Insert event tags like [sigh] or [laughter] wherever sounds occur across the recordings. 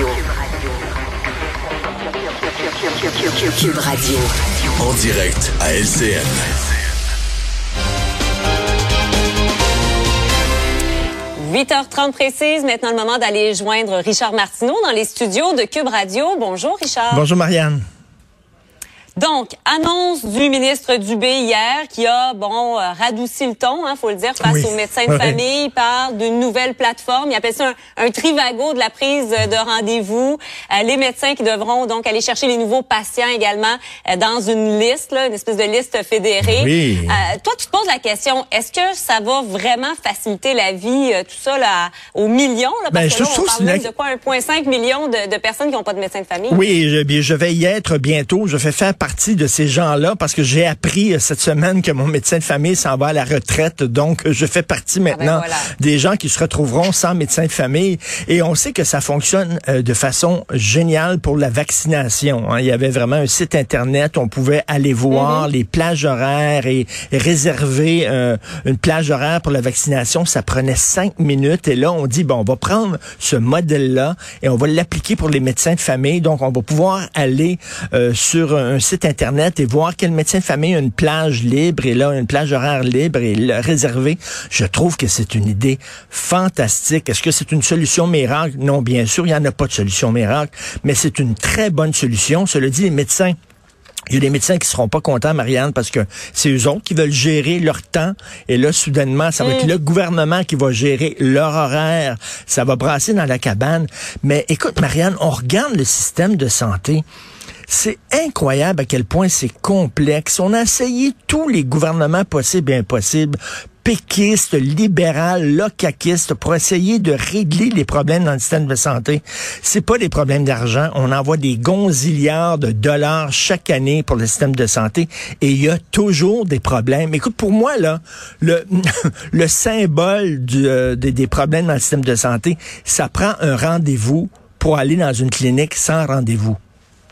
Radio. Cube Radio. En direct à LCN. – 8h30 précise, maintenant le moment d'aller joindre Richard Martineau dans les studios de Cube Radio. Bonjour Richard. Bonjour Marianne. Donc, annonce du ministre Dubé hier qui a, bon, euh, radouci le ton, hein, faut le dire, face aux médecins de famille. Il parle d'une nouvelle plateforme. Il appelle ça un, trivago de la prise de rendez-vous. Euh, les médecins qui devront donc aller chercher les nouveaux patients également euh, dans une liste, là, une espèce de liste fédérée. Oui. toi, tu te poses la question, est-ce que ça va vraiment faciliter la vie, tout ça, là, aux millions? Là, parce ben, que je là, on parle même de quoi, 1,5 million de, de, personnes qui n'ont pas de médecin de famille? Oui, je, je vais y être bientôt. Je fais faire partie de ces gens-là parce que j'ai appris euh, cette semaine que mon médecin de famille s'en va à la retraite. Donc, je fais partie Ah ben maintenant voilà. des gens qui se retrouveront sans médecin de famille. Et on sait que ça fonctionne euh, de façon géniale pour la vaccination. hein. Il y avait vraiment un site Internet. On pouvait aller voir Mm-hmm. les plages horaires et réserver euh, une plage horaire pour la vaccination. Ça prenait cinq minutes. Et là, on dit, bon, on va prendre ce modèle-là et on va l'appliquer pour les médecins de famille. Donc, on va pouvoir aller euh, sur un site Internet et voir quel médecin de famille a une plage libre et là, une plage horaire libre et le réserver. Je trouve que c'est une idée fantastique. Est-ce que c'est une solution miracle? Non, bien sûr, il n'y en a pas de solution miracle, mais c'est une très bonne solution. Cela dit, les médecins il y a des médecins qui seront pas contents, Marianne, parce que c'est eux autres qui veulent gérer leur temps. Et là, soudainement, ça va être le gouvernement qui va gérer leur horaire. Ça va brasser dans la cabane. Mais écoute, Marianne, on regarde le système de santé. C'est incroyable à quel point c'est complexe. On a essayé tous les gouvernements possibles et impossibles péquistes, libéral, locaquistes pour essayer de régler les problèmes dans le système de santé. C'est pas des problèmes d'argent. On envoie des gonzillards de dollars chaque année pour le système de santé et il y a toujours des problèmes. Écoute, pour moi, là, le, [laughs] le symbole du, euh, des, des problèmes dans le système de santé, ça prend un rendez-vous pour aller dans une clinique sans rendez-vous.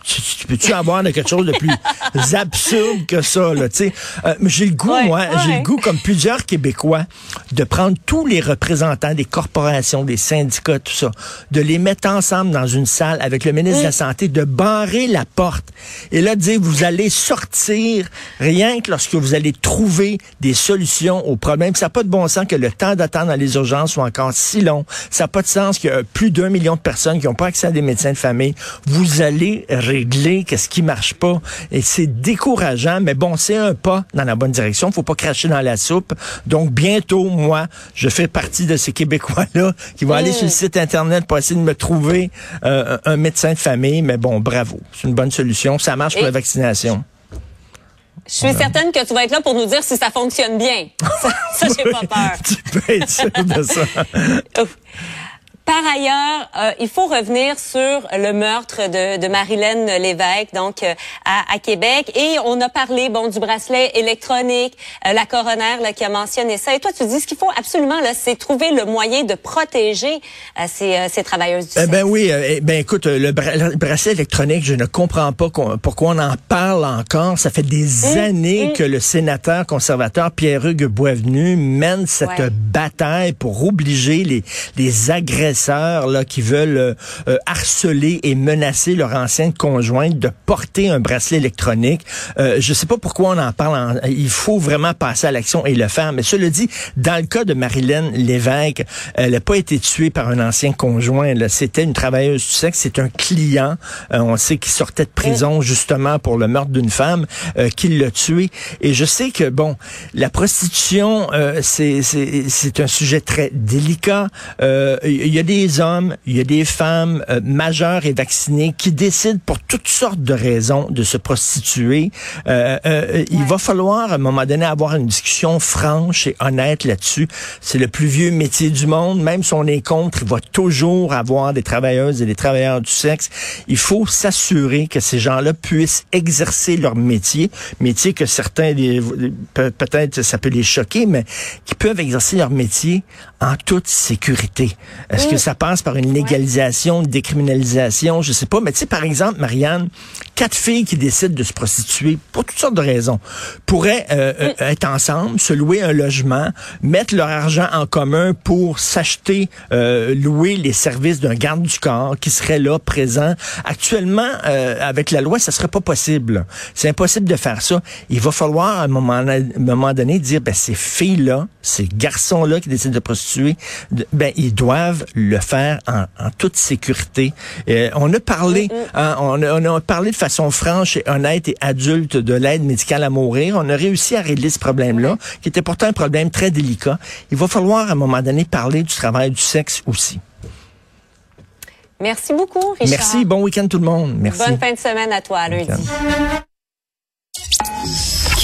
Tu, tu peux-tu avoir de quelque chose de plus [laughs] absurde que ça, là, tu sais? Euh, j'ai le goût, Ouais, moi, j'ai le goût, comme plusieurs Québécois, de prendre tous les représentants des corporations, des syndicats, tout ça, de les mettre ensemble dans une salle avec le ministre de la Santé, de barrer la porte et là, de dire, vous allez sortir rien que lorsque vous allez trouver des solutions aux problèmes. Ça n'a pas de bon sens que le temps d'attente dans les urgences soit encore si long. Ça n'a pas de sens qu'il y a plus d'un million de personnes qui n'ont pas accès à des médecins de famille. Vous allez régler qu'est-ce qui marche pas. Et c'est décourageant, mais bon, c'est un pas dans la bonne direction. Faut pas cracher dans la soupe. Donc, bientôt, moi, je fais partie de ces Québécois-là qui vont aller sur le site Internet pour essayer de me trouver euh, un médecin de famille. Mais bon, bravo. C'est une bonne solution. Ça marche pour la vaccination. Je suis certaine que tu vas être là pour nous dire si ça fonctionne bien. [laughs] Ça, ça j'ai pas peur. tu peux être sûr de ça. [laughs] Par ailleurs, euh, il faut revenir sur le meurtre de, de Marilyn Lévesque, donc euh, à, à Québec. Et on a parlé, bon, du bracelet électronique, euh, la coroner là, qui a mentionné ça. Et toi, tu dis ce qu'il faut absolument, là, c'est trouver le moyen de protéger euh, ces, euh, ces travailleuses du Eh sexe. ben oui, euh, eh ben écoute, le, bra- le bracelet électronique, je ne comprends pas qu'on- pourquoi on en parle encore. Ça fait des années mm. que le sénateur conservateur Pierre-Hugues Boisvenu mène cette Ouais. bataille pour obliger les, les agresseurs là, qui veulent euh, euh, harceler et menacer leur ancienne conjointe de porter un bracelet électronique. Euh, je sais pas pourquoi on en parle. en- il faut vraiment passer à l'action et le faire. Mais cela dit, dans le cas de Marilyn Lévesque, elle n'a pas été tuée par un ancien conjoint. C'était une travailleuse du sexe. C'est un client. Euh, on sait qu'il sortait de prison justement pour le meurtre d'une femme euh, qui l'a tué. Et je sais que, bon, la prostitution, euh, c'est c'est- c'est un sujet très délicat. Euh, Il y a des hommes, il y a des femmes euh, majeures et vaccinées qui décident pour toutes sortes de raisons de se prostituer. Euh, euh, Il va falloir à un moment donné avoir une discussion franche et honnête là-dessus. C'est le plus vieux métier du monde. Même si on est contre, il va toujours avoir des travailleuses et des travailleurs du sexe. Il faut s'assurer que ces gens-là puissent exercer leur métier, métier que certains, peut-être ça peut les choquer, mais qui peuvent exercer leur métier en toute sécurité. Est-ce que ça passe par une légalisation, une décriminalisation? Je sais pas. Mais tu sais, par exemple, Marianne, quatre filles qui décident de se prostituer pour toutes sortes de raisons pourraient euh, euh, être ensemble, se louer un logement, mettre leur argent en commun pour s'acheter, euh, louer les services d'un garde du corps qui serait là présent. Actuellement, avec la loi, ça serait pas possible. C'est impossible de faire ça. Il va falloir à un moment, à un moment donné dire, ben ces filles-là, ces garçons-là qui décident de prostituer, ben ils doivent le faire en, en toute sécurité. on a parlé, hein, on, a, on a parlé de façon franche et honnête et adulte de l'aide médicale à mourir. On a réussi à régler ce problème-là, qui était pourtant un problème très délicat. Il va falloir à un moment donné parler du travail du sexe aussi. Merci beaucoup, Richard. Merci. Bon week-end tout le monde. Merci. Bonne fin de semaine à toi, lundi.